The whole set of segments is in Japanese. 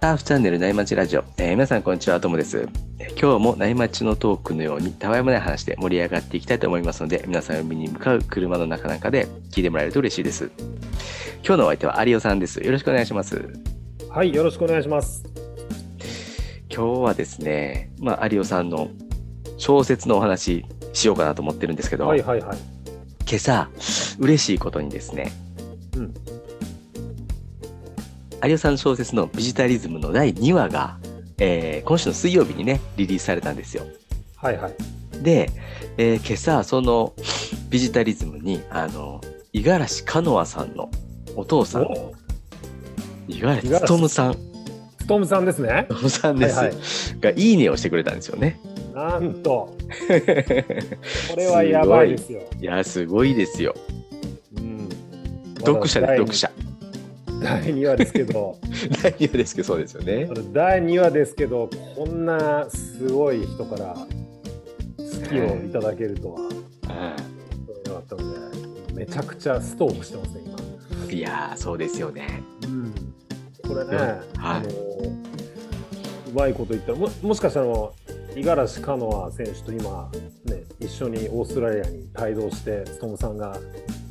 ハーフチャンネル内町ラジオ、えー皆さんこんにちは、ともです。えー今日も内町のトークのようにたわいもない話で盛り上がっていきたいと思いますので、皆さん海に向かう車の中なんかで聞いてもらえると嬉しいです。今日のお相手は有オさんです。よろしくお願いします。はい、よろしくお願いします。今日はですね、まあ、有オさんの小説のお話しようかなと思ってるんですけど、はいはいはい。今朝、嬉しいことにですね、うん有オさんの小説のビジタリズムの第2話が、えー今週の水曜日にね、リリースされたんですよ。はいはい。で、えー今朝、そのビジタリズムに、あの、五十嵐カノアさんのお父さん、お五十嵐勉さん、ストームさんですね。勉さんです、はいはが、いいねをしてくれたんですよね。なんと、これはやばいですよ。いや、すごいですよ。うん。読者で読者。第2話ですけど、第2話ですけど、そうですよね第2話ですけど、こんなすごい人から好きをいただけるとはあ思わなかったので、めちゃくちゃストークしてますね、今。あいやー、そうですよね。うん。これね、はいあのうまいこと言ったらももしかしたら五十嵐カノア選手と今、ね、一緒にオーストラリアに帯同してストームさんが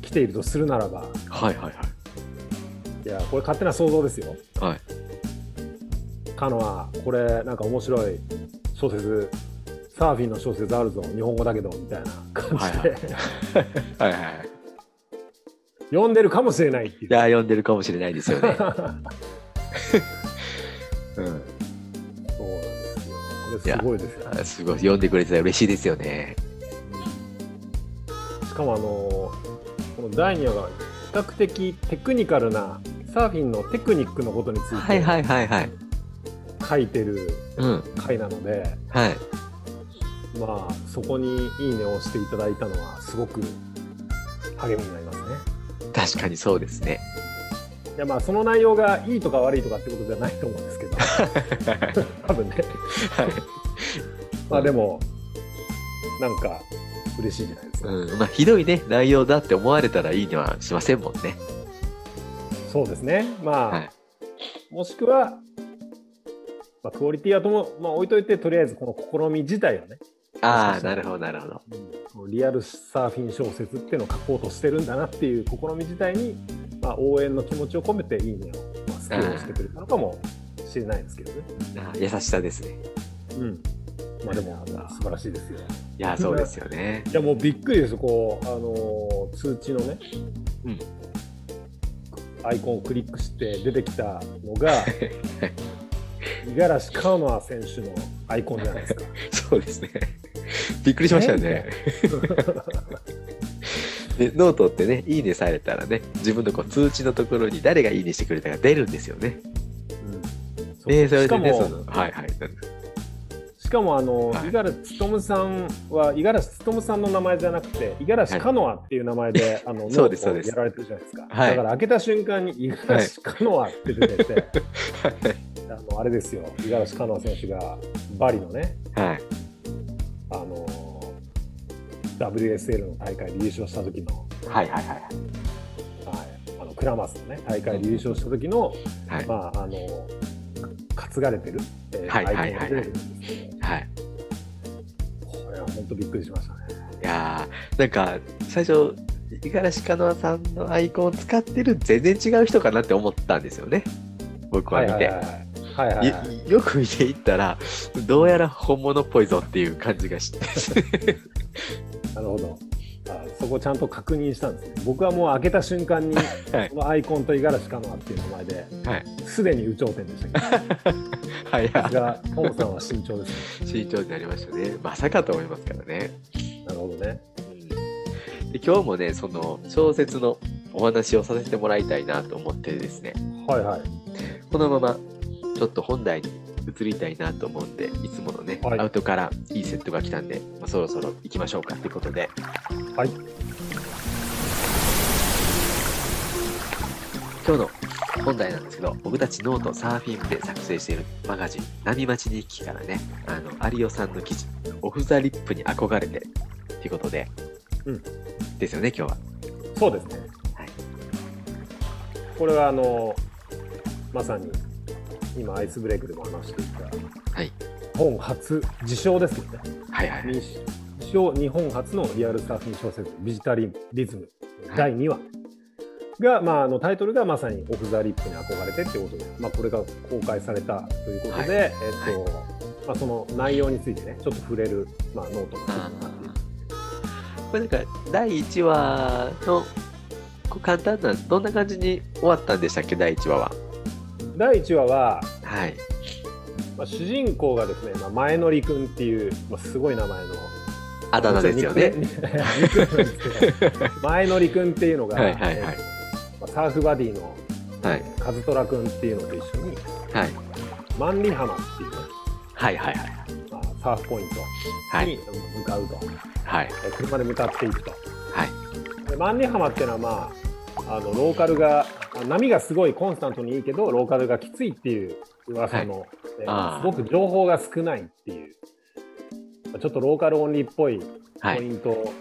来ているとするならばはいはいいやこれ勝手な想像ですよはい。はい。カノアこれなんか面白い小説サーフィンの小説あるぞ日本語だけどみたいな感じで、はいはいはい。読んでるかもしれないっていういやー、読んでるかもしれないですよね。うん。そうなんですよこれすごいですよあすごい。読んでくれてたら嬉しいですよね。しかもあのこの第2話が比較的テクニカルなサーフィンのテクニックのことについてはいはいはいはい。書いてるうん。回なので、はい。まあそこに「いいね」を押していただいたのはすごく励みになりますね。確かにそうですね。いやまあその内容がいいとか悪いとかってことじゃないと思うんですけど 多分ねはい。まあでもなんか嬉しいじゃないですか、うん。まあ、ひどいね、内容だって思われたらいいにはしませんもんね。そうですねまあ、はい。もしくは、まあ、クオリティはとも、まあ、置いといてとりあえずこの試み自体をね、ああ、なるほどなるほど。こうリアルサーフィン小説っていうのを書こうとしてるんだなっていう試み自体に、まあ、応援の気持ちを込めて「いいね」を、まあ、好きを押してくれたのかもしれないですけどね。優しさですね。うんまあでも素晴らしいですよ。いや、そうですよね。いやもうびっくりですこう、あのー通知のね、うんアイコンをクリックして出てきたのが 五十嵐カノア選手のアイコンじゃないですか。そうですね。びっくりしましたよね。でノートってね、いいねされたらね、自分のこう通知のところに誰がいいねしてくれたか出るんですよね。うんで、それでね、そもの、はいはい。しかもあのはい五十嵐勉さんは五十嵐勉さんの名前じゃなくて五十嵐カノアっていう名前で、あの そうですそうですやられてるじゃないですか。はいだから開けた瞬間に五十嵐カノアって出てて、あのあれですよ五十嵐カノア選手がバリのねはい。あの WSL の大会で優勝した時の、はいはいはい。はい、あのクラマスのね大会で優勝した時の、はい。まああの担がれてる、えーはいはいアイコンが出てくるんですけど、はい。これは本当びっくりしましたね。いやーなんか、最初、五十嵐カノアさんのアイコンを使ってる全然違う人かなって思ったんですよね。僕は見て。はいはいはいはいはいはいよよく見ていったら、どうやら本物っぽいぞっていう感じがして。なるほど。あそこちゃんと確認したんですね。僕はもう開けた瞬間に、はいこのアイコンと五十嵐カノアっていう名前で、はい。すでに有頂天でしたけど、はいが、トムさんは慎重ですね。慎重になりましたね。まさかと思いますからね。なるほどね。で今日もね、その小説のお話をさせてもらいたいなと思ってですね、はいはい。このままちょっと本題に移りたいなと思うんで、いつものね、はいアウトからいいセットが来たんで、まあ、そろそろ行きましょうかということで、はい。今日の本題なんですけど、僕たちノートサーフィン部で作成しているマガジン、波待ち日記からね、あの、有オさんの記事、オフ・ザ・リップに憧れて、ということで、うんですよね、今日は。そうですね。これはあのまさに今アイスブレイクでも話していた。はい。本初自称ですけどねはいはい。自称日本初のリアルサーフィン小説「ビジタリリズム」第2話。が、まあ、あのタイトルがまさにオフ・ザ・リップに憧れてっていうことで、まあ、これが公開されたということで、はい。えっとまあ、その内容についてねちょっと触れる、まあ、ノートがこれなんか第1話のこう簡単などんな感じに終わったんでしたっけ第1話は？第1話は、はい。まあ、主人公がですね、まあ、前乗りくんっていう、まあ、すごい名前のあだ名ですよね。前乗りくんっていうのが、はいはいはいえっとまあ、サーフバディのはい。カズトラくんっていうのと一緒にはい。万里浜っていうね、はいはいはい。まあ、サーフポインはい。トに向かうと、はい。え車で向かっていくとはい。で万里浜っていうのはまああのローカルがあ波がすごいコンスタントにいいけどローカルがきついっていう噂の、えーあーすごく情報が少ないっていうちょっとローカルオンリーっぽいはい。ポイント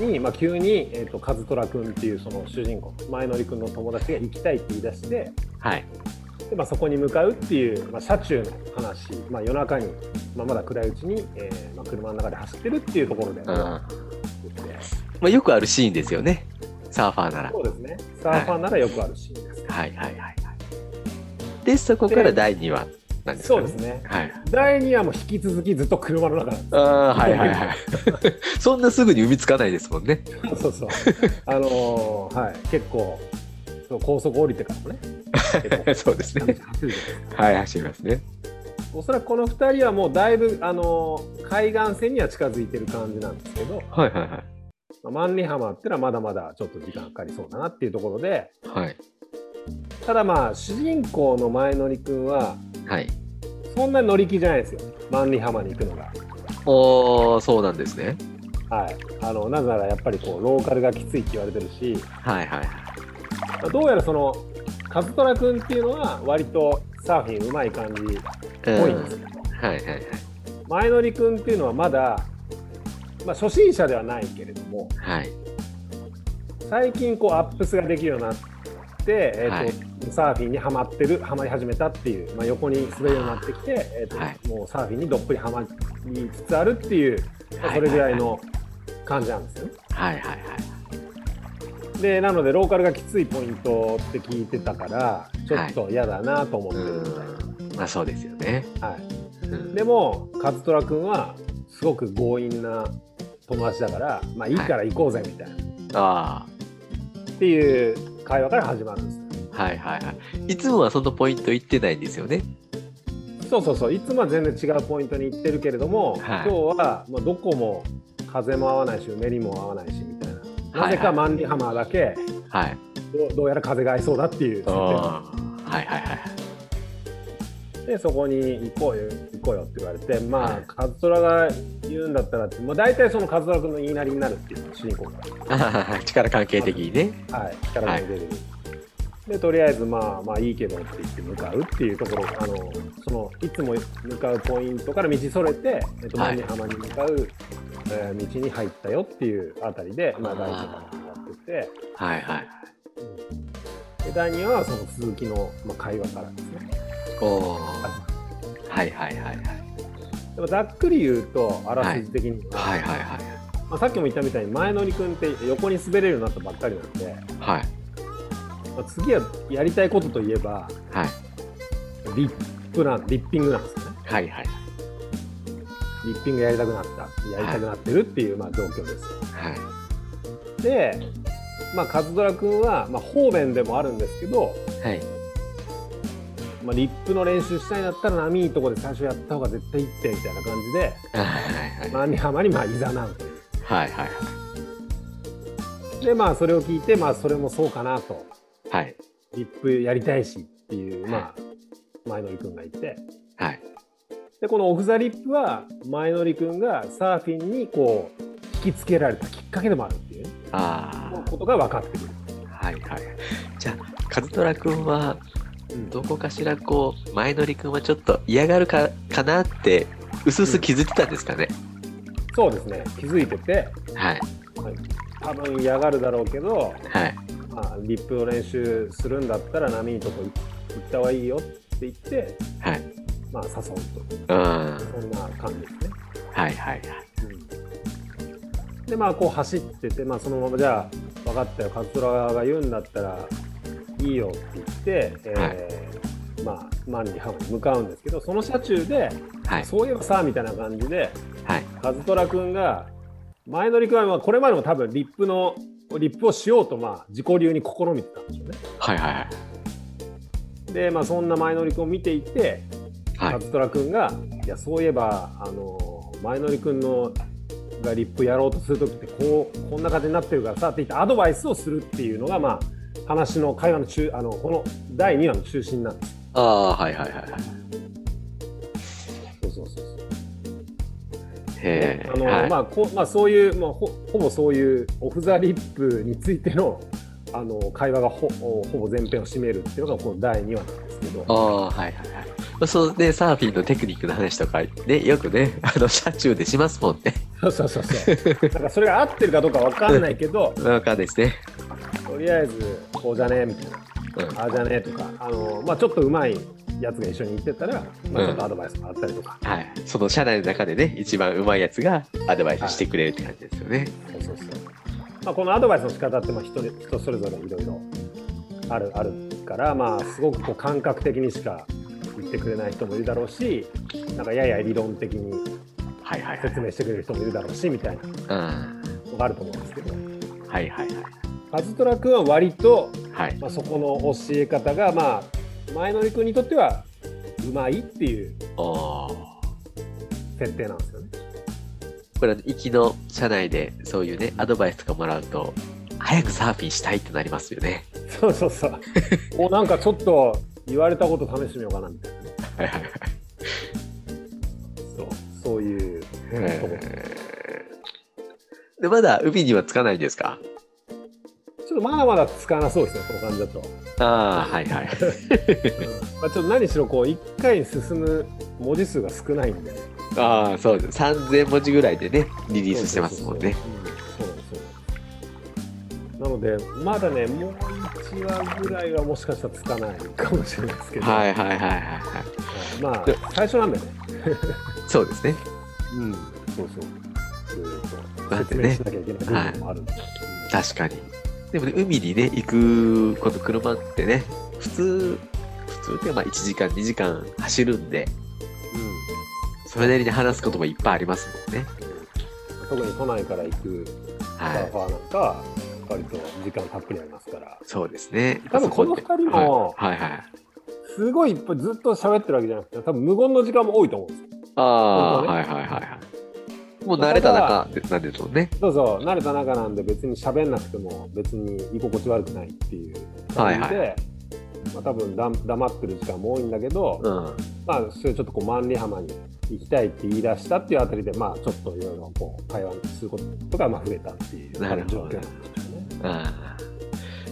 に、まあ、急に、えー、とカズトラ君っていうその主人公前乗り君の友達が行きたいって言い出してはい。で、まあ、そこに向かうっていう、まあ、車中の話、まあ、夜中に、まあ、まだ暗いうちに、えーまあ、車の中で走ってるっていうところで、うん。まあ、よくあるシーンですよね。サーファーなら。そうですねサーファーならよくあるシーンです、はいはいはいはい。で、そこから第2話なんですかね。そうですねはい。第2話も引き続きずっと車の中なんですああ、はいはいはい。そんなすぐに産みつかないですもんね。そうそうあのーはい結構そう高速降りてからもね そうですね。はい、走りますね。おそらくこの2人はもうだいぶ、あのー海岸線には近づいてる感じなんですけど、はいはいはい。まあ、万里浜ってのはまだまだちょっと時間かかりそうだなっていうところではい。ただまあ主人公の前乗りくんははい。そんなに乗り気じゃないですよ万里浜に行くのが。おー、そうなんですね。はい、あのなぜならやっぱりこうローカルがきついって言われてるし、はいはいどうやらそのカズトラ君っていうのは割とサーフィンうまい感じっぽいんですけど、はいはいはい。前乗り君っていうのはまだ、まあ、初心者ではないけれどもはい。最近こうアップスができるようになって、えーとサーフィンにはまってるはまり始めたっていう、まあ、横に滑るようになってきて、えーとはいもうサーフィンにどっぷりはまりつつあるっていう、まあそれぐらいの感じなんですよね。はいはいはい。でなのでローカルがきついポイントって聞いてたからちょっと嫌だなと思ってるみたいうん。まあそうですよね。な。はいうんでもカズトラ君はすごく強引な友達だからまあいいから行こうぜみたいな、あっていう会話から始まるんですあ。はいはいはい。いつもはそのポイント言ってないんですよね。そうそうそういつもは全然違うポイントに行ってるけれども、はい今日はまあどこも風も合わないしうねりも合わないしみたいなはいなぜか万里浜だけはい。どうどうやら風が合いそうだっていう。はいはいはい。でそこに行こうよ行こうよって言われてまあ、はい。カズトラが言うんだったらって、まあ、大体そのカズトラ君の言いなりになるっていう主人公が。力関係的にね。はい、力が出る、でとりあえずまあまあいいけどって言って向かうっていうところあのそのいつも向かうポイントから道それて、えっと、浜に向かう、えー道に入ったよっていうあたりで、まあ、あー第1話が終わってて、はいはい。うん。で第2話はその続きの、まあ、会話からですね。はいはいはいはい。でもざっくり言うとあらすじ的には、はいはいはい。まあ、さっきも言ったみたいに前乗り君って横に滑れるようになったばっかりなんで、はいまあ、次はやりたいことといえばはい。リップなんリッピングなんですよねはいはい。リッピングやりたくなったやりたくなってるっていう、まあ、状況ですはい。で、まあ、カズドラ君は、まあ、方便でもあるんですけど、はい。まあ、リップの練習したいんだったら波いいとこで最初やった方が絶対いいってみたいな感じではいはい浜にまあいざなうというはいはいはい。でまあそれを聞いてまあそれもそうかなとはい。リップやりたいしっていうまあ前乗り君がいてはい。でこのオフ・ザ・リップは前乗り君がサーフィンにこう引きつけられたきっかけでもあるっていうねあことが分かってくる。あ。はいはい。じゃあ、カズトラ君は、うんどこかしらこう、前乗り君はちょっと嫌がるかかなって、うすうす気づいてたんですかね？そうですね気づいててはい。多分嫌がるだろうけど、はい。まあ、リップの練習するんだったら波いいとこ行った方がいいよって言って、はい。まあ、誘うううん。そんな感じですね。はいはいはい。でまあこう走ってて、まあ、そのままじゃあ分かったよ勝虎が言うんだったらいいよって言って、えーまあ万里浜に向かうんですけどその車中で、はい。そういえばさみたいな感じではい。和虎君が前乗り君はまあこれまでも多分リップのリップをしようとまあ自己流に試みてたんですよね。はいはいはい。でまあそんな前乗り君を見ていてはい和。虎君が「いやそういえばあの前乗り君のがリップやろうとする時ってこうこんな感じになってるからさ」って言ってアドバイスをするっていうのがまあ話の会話の中あのこの第2話の中心なんです。ああ、はいはいはいはい。そうそうそうそうへえ。あのはい。まあこまあ、そういう、まあ、ほほぼそういうオフ・ザ・リップについてのあの会話がほほぼ前編を占めるっていうのがこの第2話なんですけど。ああ、はいはいはい。まあそうね、サーフィンのテクニックの話とか、ね、よくね、あの、車中でしますもんね。そうそうそうそう。なんかそれが合ってるかどうかわかんないけど、わかんないですね。とりあえずこうじゃねみたいな。うん。ああじゃねとか、あのまあ、ちょっとうまいやつが一緒に行ってたら、まあ、うんちょっとアドバイスもらったりとか、はい。その車内の中でね、一番上手いやつがアドバイスしてくれるって感じですよね。そうそうそうまあ、このアドバイスの仕方ってまあ人に人それぞれいろいろあるあるから、まあ、すごくこう感覚的にしか言ってくれない人もいるだろうしなんかやや理論的にはいはいはい。説明してくれる人もいるだろうしみたいなうん。のがあると思うんですけどはいはいはい。カズトラ君は割と、はい。まあ、そこの教え方が、まあ、前乗り君にとってはうまいっていう設定なんですよね。これ、行きの車内でそういうね、アドバイスとかもらうと、早くサーフィンしたいってなりますよね。そうそうそう。おなんかちょっと言われたこと試してみようかなみたいな。はいはいはい。そうそういうとこで、まだ海には着かないんですか？ちょっとまだまだつかなそうですね、この感じだと。ああ、はいはい。まあ、ちょっと何しろこう1回に進む文字数が少ないんで。ああ、そうです。3000文字ぐらいでね、リリースしてますもんね。そうそうなので、まだね、もう1話ぐらいはもしかしたらつかないかもしれないですけど、はいはいはいはいはい。はいまあ、最初なんでね。そうですね。うん、そうそう。いろいろとだってね説明しなきゃいけない部分もあるんで。確かに。でもね、海にね、行く、この車ってね、普通、普通でまあ1時間、2時間走るんで、うんそれなりに話すこともいっぱいありますもんね。特に都内から行くサはい。ーファーなんかは割と時間たっぷりありますからそうですね。多分この二人もはい、はいはい。すごいいっぱいずっと喋ってるわけじゃなくて多分無言の時間も多いと思うんですよああ、本当ははいはいはいはい。もう慣れた中なんですもんね。そうそう慣れた中なんで別に喋んなくても別に居心地悪くないっていう感じで、はいまあ、多分だ黙ってる時間も多いんだけど、うん。まあそれちょっとこう万里浜に行きたいって言い出したっていうあたりでまあちょっといろいろこう会話することがまあ増えたっていう状況なんですよね。ああ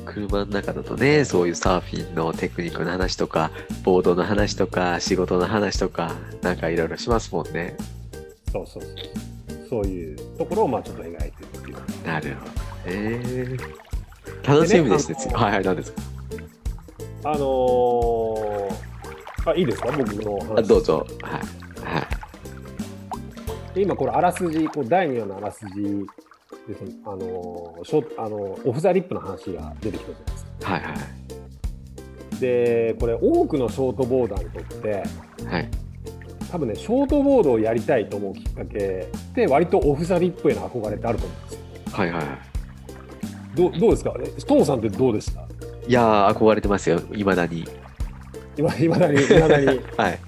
車の中だとね、そういうサーフィンのテクニックの話とか、ボードの話とか、仕事の話とか、なんかいろいろしますもんね。そうそうそうそういうところをまあちょっと描いてるっていうなるほどね。楽しみですね。でねはいはい、何ですか？あのーあいいですか？僕の話あどうぞ。はい。はい。で今これあらすじこう第2話のあらすじですねあのーショあのオフ・ザ・リップの話が出てきたじゃないですかはいはい。でこれ多くのショートボーダーにとってはい。多分ねショートボードをやりたいと思うきっかけって割とオフ・ザ・リップへの憧れってあると思うんですよはいはい。どうどうですか？えトモさんってどうでした？いやー、憧れてますよ。いまだに。今いまだにいまだに はい。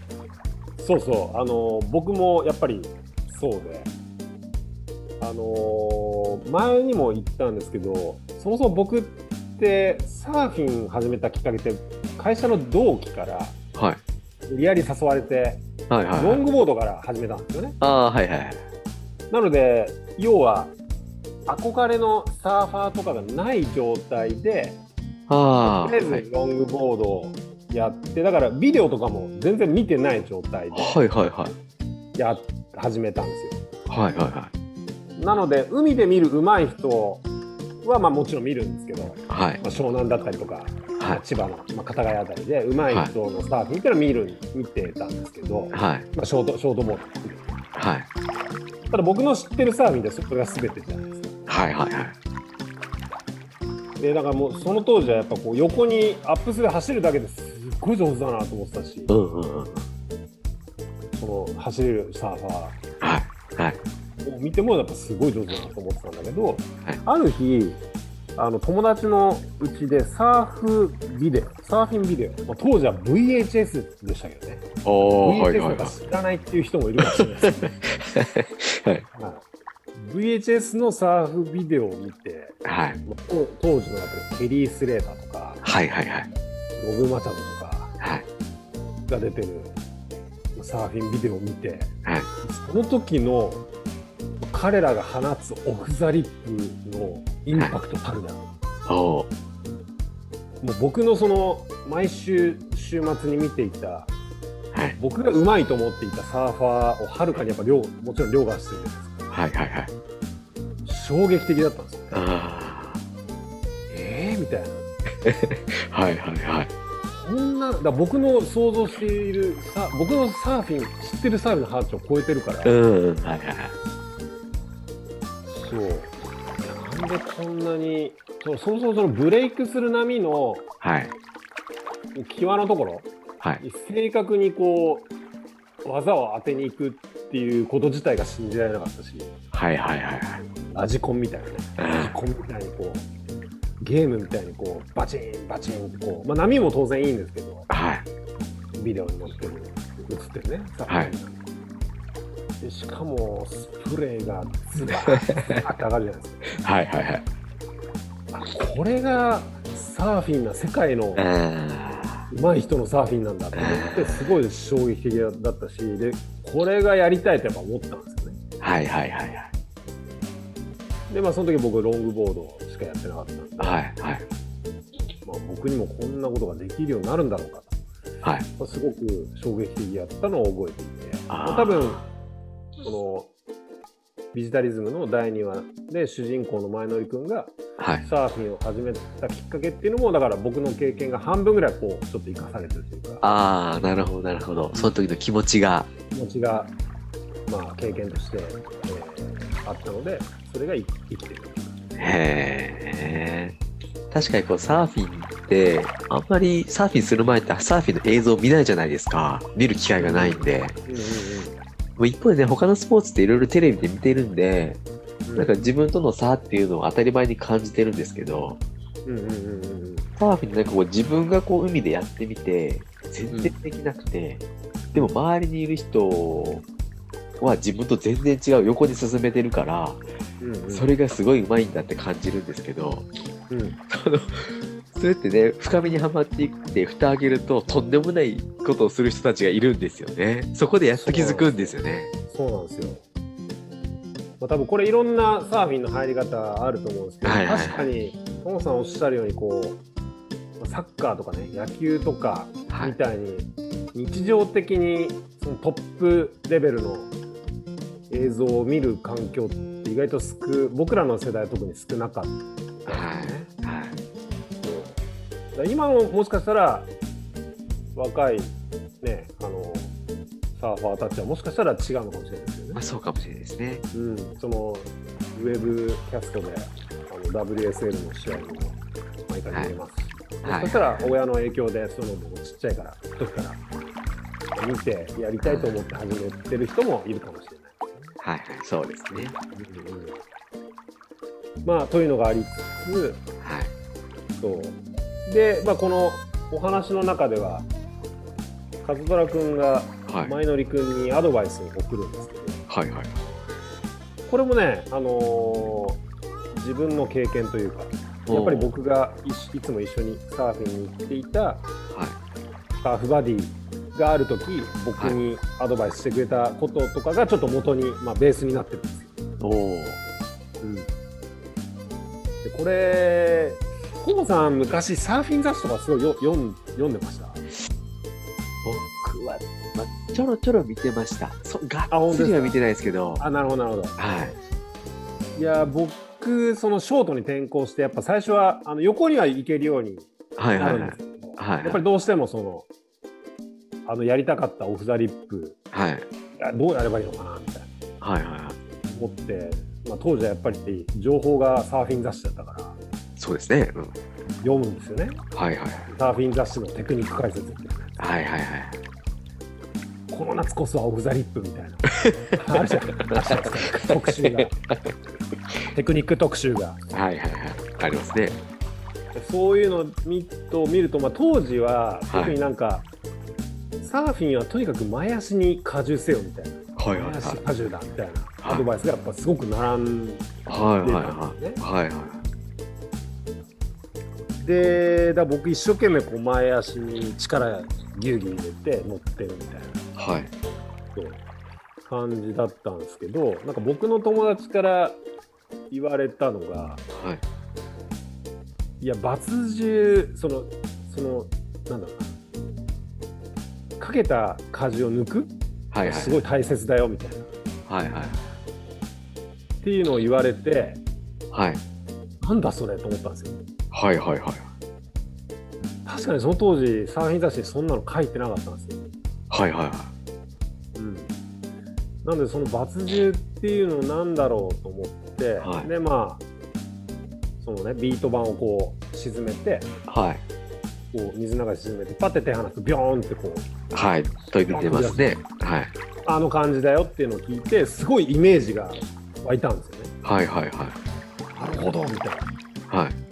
そうそう、あの僕もやっぱりそうで、あの前にも言ったんですけど、そもそも僕ってサーフィン始めたきっかけって、会社の同期からはい。無理やり誘われて、はいはい、ロンはい。グボードから始めたんですよね。ああ、はいはいはい。なので、要は、憧れのサーファーとかがない状態で、とりあえはいずロングボードをやって、だからビデオとかも全然見てない状態ではいはいはい。始めたんですよ。はいはいはい。なので海で見る上手い人はまあもちろん見るんですけど、はい。まあ、湘南だったりとか、まはい。あ千葉の、まあ、片貝あたりで上手い人のサーフィンっていうのは見る見てたんですけど、はい。まあ、ショートショートボード含めてはい。ただ僕の知ってるサーフィンってそれが全てじゃないですか。はい。はい。はい。でだからもうその当時はやっぱこう横にアップスで走るだけですっごい上手だなと思ってたし、うんうんうん。その走れるサーファはい。はい。ーを見てもやっぱすごい上手だなと思ってたんだけど、ある日あの友達のうちでサーフビデオサーフィンビデオ、まあ、当時は VHS でしたけどね。VHS はないんか知らないっていう人もいるかもしれないです はい。はい VHS のサーフビデオを見てはい。まあ当当時のやっぱりケリー・スレーターとかはい。はい。はい。ロブ・マチャドとかはい。が出てるサーフィンビデオを見てはい。その時の彼らが放つオフ・ザ・リップのインパクトたるな、おー。もう僕のその毎週週末に見ていたはい。僕がうまいと思っていたサーファーをはるかにやっぱ量もちろん凌駕してるんですけどはい。はい。はい。衝撃的だったんですよあえーみたいなあ。はい。はい。はい。こんなだ僕の想像しているさ僕のサーフィン知ってるサーフィンの範疇を超えてるから、うん。はい。はい。はい。そうなんでこんなにそうそもそもそのブレイクする波のはい。際のところ？はい。正確にこう技を当てに行くっていうこと自体が信じられなかったしはい。はい。はい。ラジコンみたいなねうんラジコンみたいにこうゲームみたいにこうバチンバチンってこう、まあ、波も当然いいんですけどはい。ビデオに載ってる映ってるねさはいでしかもスプレーがズバーッて 上がるじゃないですかはい。はい。はい。あこれがサーフィンな世界のあ上手い人のサーフィンなんだと思ってすごい衝撃的だったしでこれがやりたいとやっぱ思ったんですよねーはい。はい。はい。はい。でまあその時僕ロングボードしかやってなかったんで、はい。はい。まあ、僕にもこんなことができるようになるんだろうかはい。と、まあすごく衝撃的だったのを覚えていてまあ多分このビジタリズムの第2話で主人公の前乗り君がはい。サーフィンを始めたきっかけっていうのもだから僕の経験が半分ぐらいこうちょっと生かされてるというかああ、なるほど、なるほど。その時の気持ちが。気持ちが、まあ、経験として、えーあったのでそれが生きてるへえ。確かにこうサーフィンって、あんまりサーフィンする前ってサーフィンの映像見ないじゃないですか。見る機会がないんで。うんうんもう一方でね、他のスポーツっていろいろテレビで見てるんで、うん。なんか自分との差っていうのを当たり前に感じてるんですけど、うんうんうんうんサーフィンなんかこう自分がこう海でやってみて、全然できなくて、でも周りにいる人は自分と全然違う横に進めてるから、うんうん。それがすごい上手いんだって感じるんですけど、うん。あの、そうやってね、深みにはまっていって、蓋開けると、とんでもないことをする人たちがいるんですよね。そこでやっと気づくんですよね。そうなんですよ。まあ、多分これいろんなサーフィンの入り方あると思うんですけど、はいはいはい確かにトモさんおっしゃるようにこうまあサッカーとかね野球とかはいみたいに日常的にそのトップレベルの映像を見る環境って意外と少僕らの世代は特に少なかったはでね。い。はい。今ももしかしたら若いねあのサーファーたちはもしかしたら違うのかもしれないですよねまあ、。そうかもしれないですね。うん、そのウェブキャストであの WSL の試合も毎回見れますし、はいそしたら親の影響でそのちっちゃいから時から見てやりたいと思って始めてる人もいるかもしれないはいはい。そうですね。ですね。うんうんまあというのがありつつはい。そうで、まあ、このお話の中では和虎君がはい。前乗り君にアドバイスを送るんですけど、はいはい。これもね、あのー自分の経験というかやっぱり僕がいしいつも一緒にサーフィンに行っていたはい。サーフバディがある時僕にアドバイスしてくれたこととかがちょっと元に、まあ、ベースになってるんですよ。おお。うん、でこれコモさん昔サーフィン雑誌とかすごいよ読ん読んでました？僕は、まあ、ちょろちょろ見てました。そがっつりは見てないですけど。あなるほどなるほどはい。いや僕僕そのショートに転向してやっぱ最初はあの横には行けるようにはいはいはいなるんです。けど、はいはいやっぱりどうしてもそのあのやりたかったオフ・ザ・リップはい。どうやればいいのかなみたいなはいはいはい。思って、まあ、当時はやっぱり情報がサーフィン雑誌だったからそうですね。うん。読むんですよねはいはい。サーフィン雑誌のテクニック解説はいはいはい。この夏こそはオフ・ザ・リップみたいなあるじゃん特集がテクニック特集がはいはいはい。ありますね。そういうのを見と見ると、まあ、当時ははい特になんか、サーフィンはとにかく前足に荷重せよみたいなはいはいはい。前足荷重だみたいなはいアドバイスがやっぱすごく並んではいはいたんはい。ですね。はいはい。でだ僕一生懸命こう前足に力ギュウギュウ入れて乗ってるみたいなはい。そう感じだったんですけどなんか僕の友達から言われたのがはい。いや抜重そのそのなんだろうなかけた荷重を抜く？はいはい。すごい大切だよみたいなはいはい。っていうのを言われてはい。なんだそれと思ったんですよはいはいはい。確かにその当時サーフィン雑誌にそんなの書いてなかったんですよ、はいはいはい。うん、なんでその抜重っていうのなんだろうと思って、はいでまあそのねビート板をこう沈めてはい。こう水の中に沈めてパッて手離すとビョーンってこうはい。と言ってますね。はい。あの感じだよっていうのを聞いてすごいイメージが湧いたんですよねはいはいはい。なるほどみたいなはい。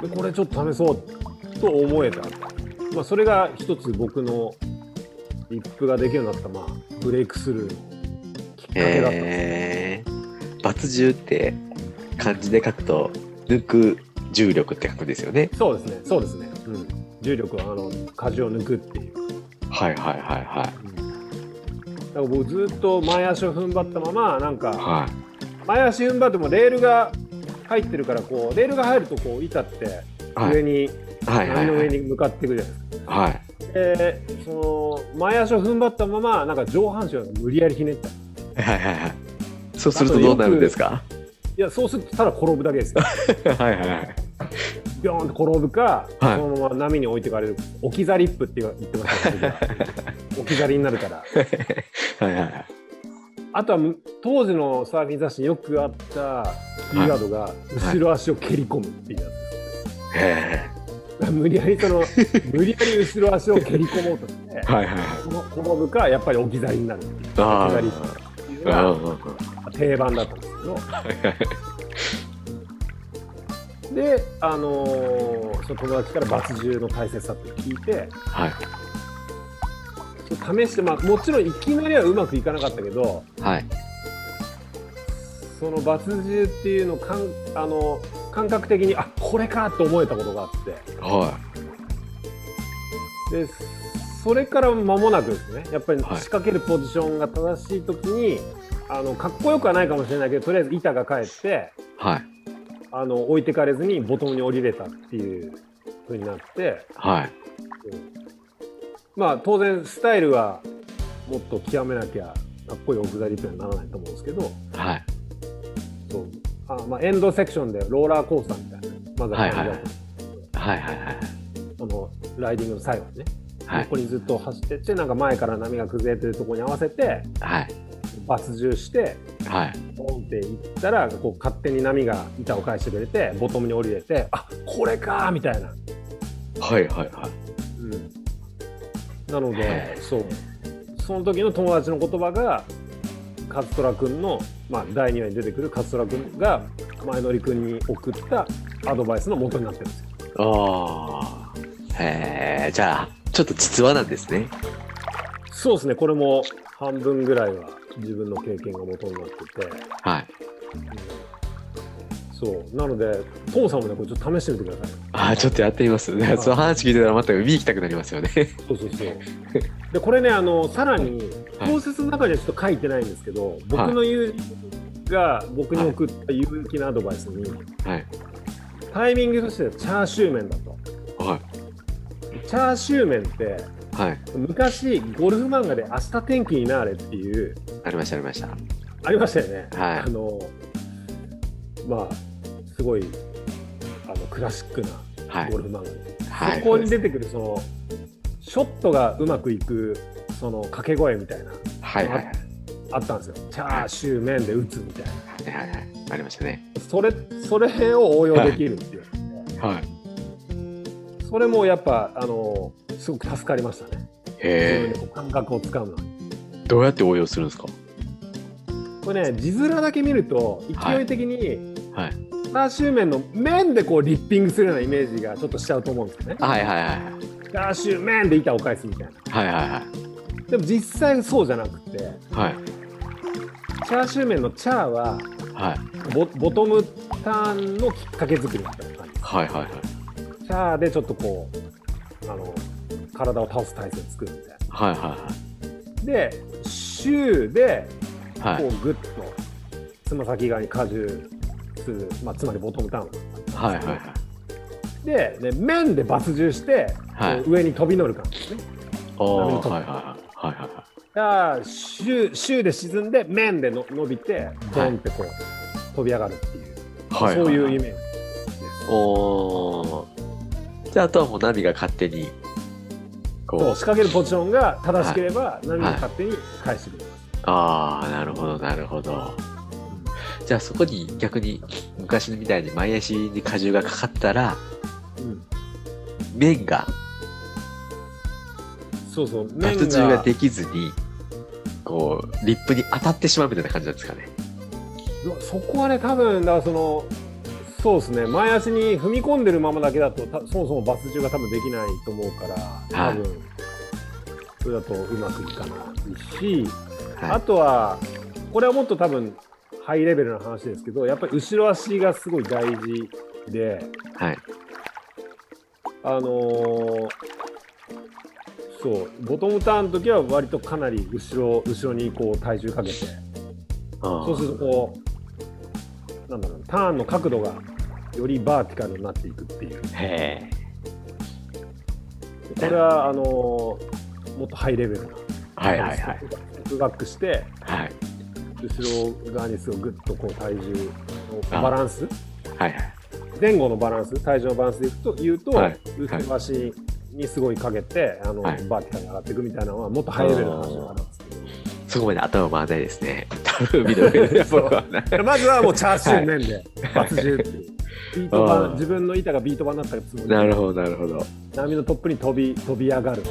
でこれちょっと試そうと思えた、まあ、それが一つ僕のリップができるようになった、まあ、ブレイクスルーのきっかけだったんですえー、抜重って漢字で書くと抜く重力って書くんですよね。そうですね。そうですね、うん、重力はあの荷重を抜くっていう、はいはいはいはだから僕ずっと前足を踏ん張ったままなんい。かは前足踏ん張ってもレールが入ってるからこうレールが入るとこう板って上に、はいはい波の上はい。に向かっていくじゃないですかはい。でその前足を踏ん張ったままなんか上半身を無理やりひねったいはいはいはい。そうするとどうなるんですか？やそうするとただ転ぶだけですよ はいはいはい。ビョーンと転ぶか、はいそのまま波に置いてかれる置き去りップって言ってました 置き去りになるから はいはいはい。あとはむ当時のサーフィン雑誌によくあったキーワードが、後ろ足を蹴り込むっていうやつ、へ無理やりその 無理やり後ろ足を蹴り込もうとしてーはいはいはい。この転ぶかやっぱり置き去りになる置き去りっていうのあ。が定番だったんですけど。はいはいであのーその友達から抜重の大切さって聞いてはい試してまあもちろんいきなりはうまくいかなかったけどはい。その抜重っていうのをかんあの感覚的にあこれかと思えたことがあってはでそれから間もなくですねやっぱりはい仕掛けるポジションが正しい時に、あのかっこよくはないかもしれないけどとりあえず板が返ってい。はい。あの置いてかれずにボトムに降りれたっていう風になって、はい。まあ当然スタイルはもっと極めなきゃかっこいいオフザリップにはならないと思うんですけどはい。そうあ、まあ、エンドセクションでローラーコースターみたいなまずは感じだったんですけどはいはいはい。あのライディングの最後にね、はい。横にずっと走ってってなんか前から波が崩れてるところに合わせてはい。抜重してはい。ポンっていったらこう勝手に波が板を返してくれてボトムに降りれてあこれかーみたいな、はいはいはい。うん、なのへでそう。その時の友達の言葉が勝虎君の、まあ、第2話に出てくる勝虎君が前乗り君に送ったアドバイスの元になってるんですよ。ああ。へえ、じゃあ、ちょっと実話なんですね。そうですね。これも半分ぐらいは自分の経験が元になってて、はい。そうなのでトモさんもねこれちょっと試してみてくださいああ、ちょっとやってみます。ねその話聞いてたらまた見に行きたくなりますよね。そうそうそう。でこれねあのさらにはい小説の中にはちょっと書いてないんですけど、僕の友人が僕に送った有益なアドバイスに、はい。タイミングとしてはチャーシュー麺だと。はい。チャーシュー麺ってはい。昔ゴルフ漫画で「明日天気になれ」っていうありました、ありました。ありましたよね。はいあのまあすごいあのクラシックなはい。ゴルフ漫画。で、はい。そこに出てくるそのショットがうまくいくその掛け声みたいなはいはいはい。あったんですよ。チャーシュー麺で打つみたいな。はいはいはい。ありましたね。それそれを応用できるっていう、はい。それもやっぱあのすごく助かりましたね。へ自分でこう感覚をつかむのどうやって応用するんですか？これね字面だけ見ると勢い的に、はいチャーシュー麺の麺でこうリッピングするようなイメージがちょっとしちゃうと思うんですよね。はいはいはいチャーシュー麺で板を返すみたいな。はいはいはいでも実際そうじゃなくて、はいチャーシュー麺のチャーははいボボトムターンのきっかけ作りみたいな感じです。はいはいはいチャーでちょっとこう、あの、体を倒す体勢を作るみたいはいはな。で、シューでいはいこうグッとつま先側に荷重する、まあ、つまりボトムターン。はいはいはい。でで面でバス重して、はい。上に飛び乗る感じですね。おー波に飛ぶはいはいはい。はいはいだからシューシューで沈んで面での伸びてドンってこう、飛び上がるっていう、はいそういうイ味メージです。おー。じゃああとはもうナビが勝手にこう。そう仕掛けるポジションが正しければ何が勝手に返してくれます。ああなるほどなるほどじゃあそこに逆に昔みたいに前足に荷重がかかったらうん。面がそうそう。面脱重ができずにこうリップに当たってしまうみたいな感じなんですかね。そこはね多分だからそのそうですね。前足に踏み込んでるままだけだとたそもそもバス重が多分できないと思うからはい。多分、それだとうまくいかないし、あはとはこれはもっと多分ハイレベルな話ですけどやっぱり後ろ足がすごい大事でいはい。あのーそうボトムターンの時は割とかなり後ろ後ろにこう体重かけてあそうするとこうなんだろうターンの角度がよりバーティカルになっていくっていう。こへえれはあのーもっとハイレベルなはいはいはい。バックしてはい後ろ側にすごいグッとこう体重のバランス？はいはい。前後のバランス？体重のバランスでいくと言うと、はい。後ろ足にすごいかけてあの、はい。バーティカルに上がっていくみたいなのはもっとハイレベルな話があるんですけそこまで頭回らないですね。まずはもうチャーシュー麺でバツ重っていう。ビートあ板ー自分の板がビート板になったつもり。でなるほどなるほど。波のトップに飛び飛び上がる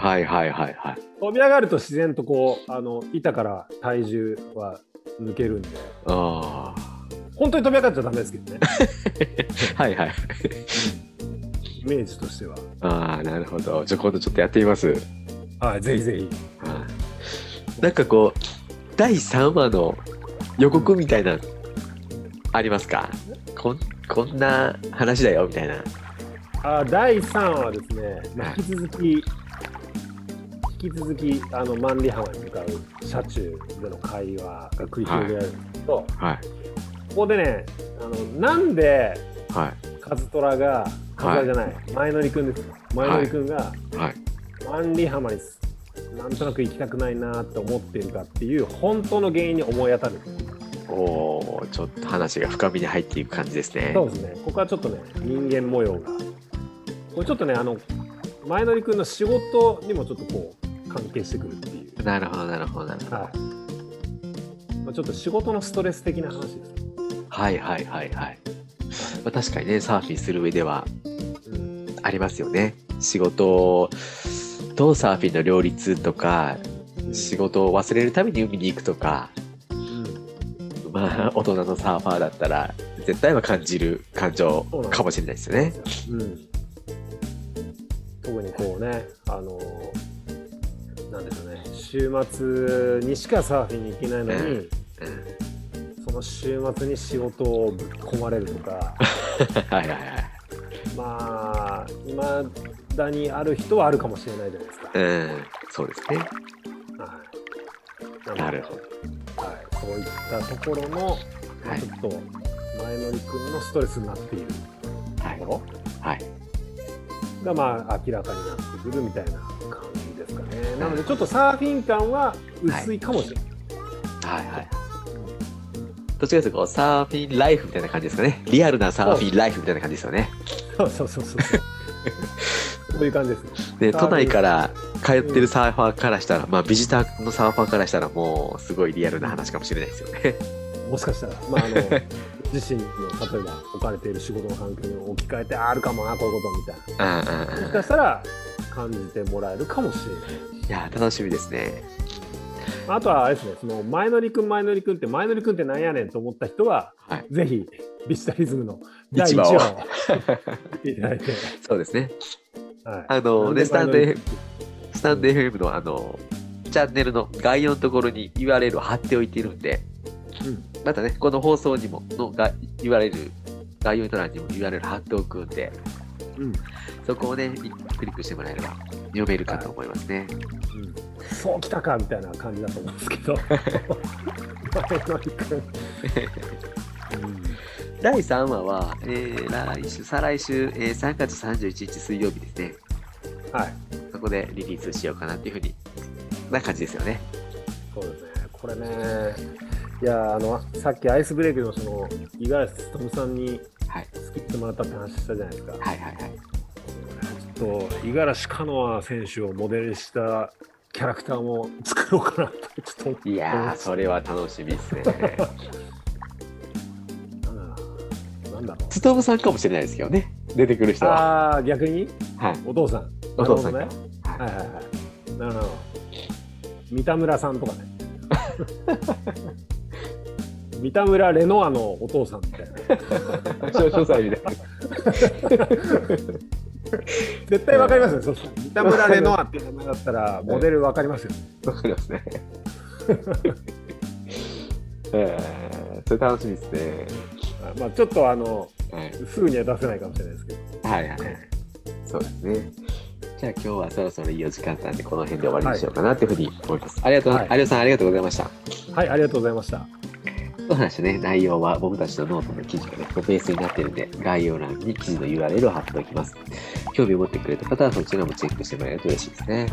はいはいはいはい。飛び上がると自然とこうあの板から体重は抜けるんで。あ本当に飛び上がっちゃダメですけどね。あ はいはい。イメージとしては。ああなるほど。じゃあ今度ちょっとやってみます。はいぜひぜひ。はい。なんかこう第3話の予告みたいなありますか？こんこんな話だよみたいな。あ第3話はですね、引き続き引き続きあの万里浜に向かう車中での会話が繰り広げられるんですけど、はい。ここでねあのなんではい。カズトラがカズトラじゃない、前乗りくんですよ。前乗りくんがはい。万里浜になんとなく行きたくないなって思っているかっていう本当の原因に思い当たる。おおちょっと話が深みに入っていく感じですね。そうですね。ここはちょっとね人間模様が。これちょっとねあの前乗りくんの仕事にもちょっとこう関係してくるっていうなるほどなるほどなるほどはい。まあ、ちょっと仕事のストレス的な話です。はいはいはいはい、まあ、確かにねサーフィンする上ではうん。ありますよね仕事とサーフィンの両立とか仕事を忘れるために海に行くとかうん。まあ大人のサーファーだったら絶対は感じる感情かもしれないですよね。うん。特にこうね、あのなんでしょうね、週末にしかサーフィンに行けないのに、うんその週末に仕事をぶっ込まれるとか、はいはいはい。まあ、いまだにある人はあるかもしれないじゃないですか。うん、そうですね。はい。なるほど。はい、そういったところの、まあはいちょっと前乗り君のストレスになっているはいとこはい。ろが、まあ、明らかになってくるみたいな感ね。なので、ちょっとサーフィン感は薄いかもしれない。はいはい。どっちかというとこうサーフィンライフみたいな感じですかね。リアルなサーフィンライフみたいな感じですよね。そうそうそうそう。そういう感じです。で、都内から通ってるサーファーからしたら、まあビジターのサーファーからしたらもうすごいリアルな話かもしれないですよね。もしかしたら、まあ、あの 自身の例えば置かれている仕事の環境に置き換えてああるかもなこういうことみたいうんうんなもしうかしたら感じてもらえるかもしれない。ん。いや、楽しみですね。あとはあれですねその前乗りくん前乗りくんって前乗りくんってなんやねんと思った人ははい。ぜひビジタリズムの第1一話を 見ていただいて、そうですね。はい、あのね、スタンド FM、スタンド FM のあの、チャンネルの概要のところに URL を貼っておいているんで、うんまたね、この放送にも、のが URL、概要欄にも URL 貼っておくんで、うんそこをね、クリックしてもらえれば読めるかと思いますね。うんそうきたかみたいな感じだと思うんですけど 第3話は、えー来週、再来週、えー3月31日水曜日ですね。はいそこでリリースしようかなっていうふうに、な感じですよね。そうですね、これね、いや、あの、さっきアイスブレイクのその、五十嵐勉さんにはい。作ってもらったって話したじゃないですか。はいはいはい。ちょっと、五十嵐カノア選手をモデルにしたキャラクターも作ろうかなと、ちょっと。いやー、それは楽しみですね。なんだろうなんだろう。つとむさんかもしれないですけどね。出てくる人は。ああ、逆に？はい。お父さん。お父さんね。ははいはいはい。なるほど。三田村さんとかね。三田村レノアのお父さんみたいな。い。少々歳みたいな。絶対わかりますよ、そうしたら三田村レノアって名前だったら、モデルわかりますよ。わかりますね。えー、それ楽しみですね。まあ、ちょっとあの、はい。すぐには出せないかもしれないですけど。はいはい。そうですね。じゃあ今日はそろそろいいお時間なんで、この辺で終わりにしようかなというふうに思います。ありがとう、はい有吉さんありがとうございました。はい、ありがとうございました。お話ね、内容は僕たちのノートの記事がね、ベースになっているんで、概要欄に記事の URL を貼っておきます。興味を持ってくれた方はそちらもチェックしてもらえると嬉しいですね。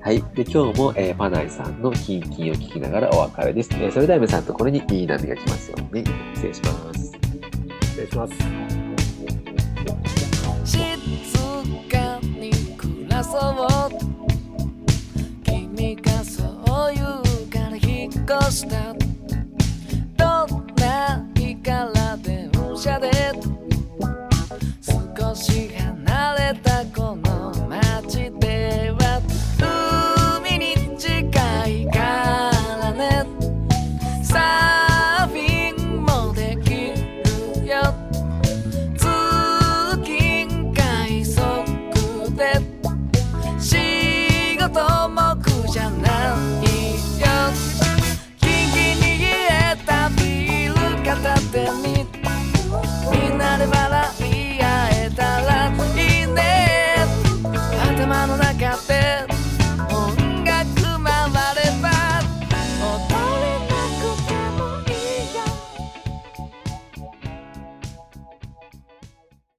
はい。で、今日も、えーパナイさんのキンキンを聞きながらお別れです。えーそれでは皆さんのところにいい波が来ますように。失礼します。失礼します。静かに暮らそう君がそう言うから引っ越した車で。少し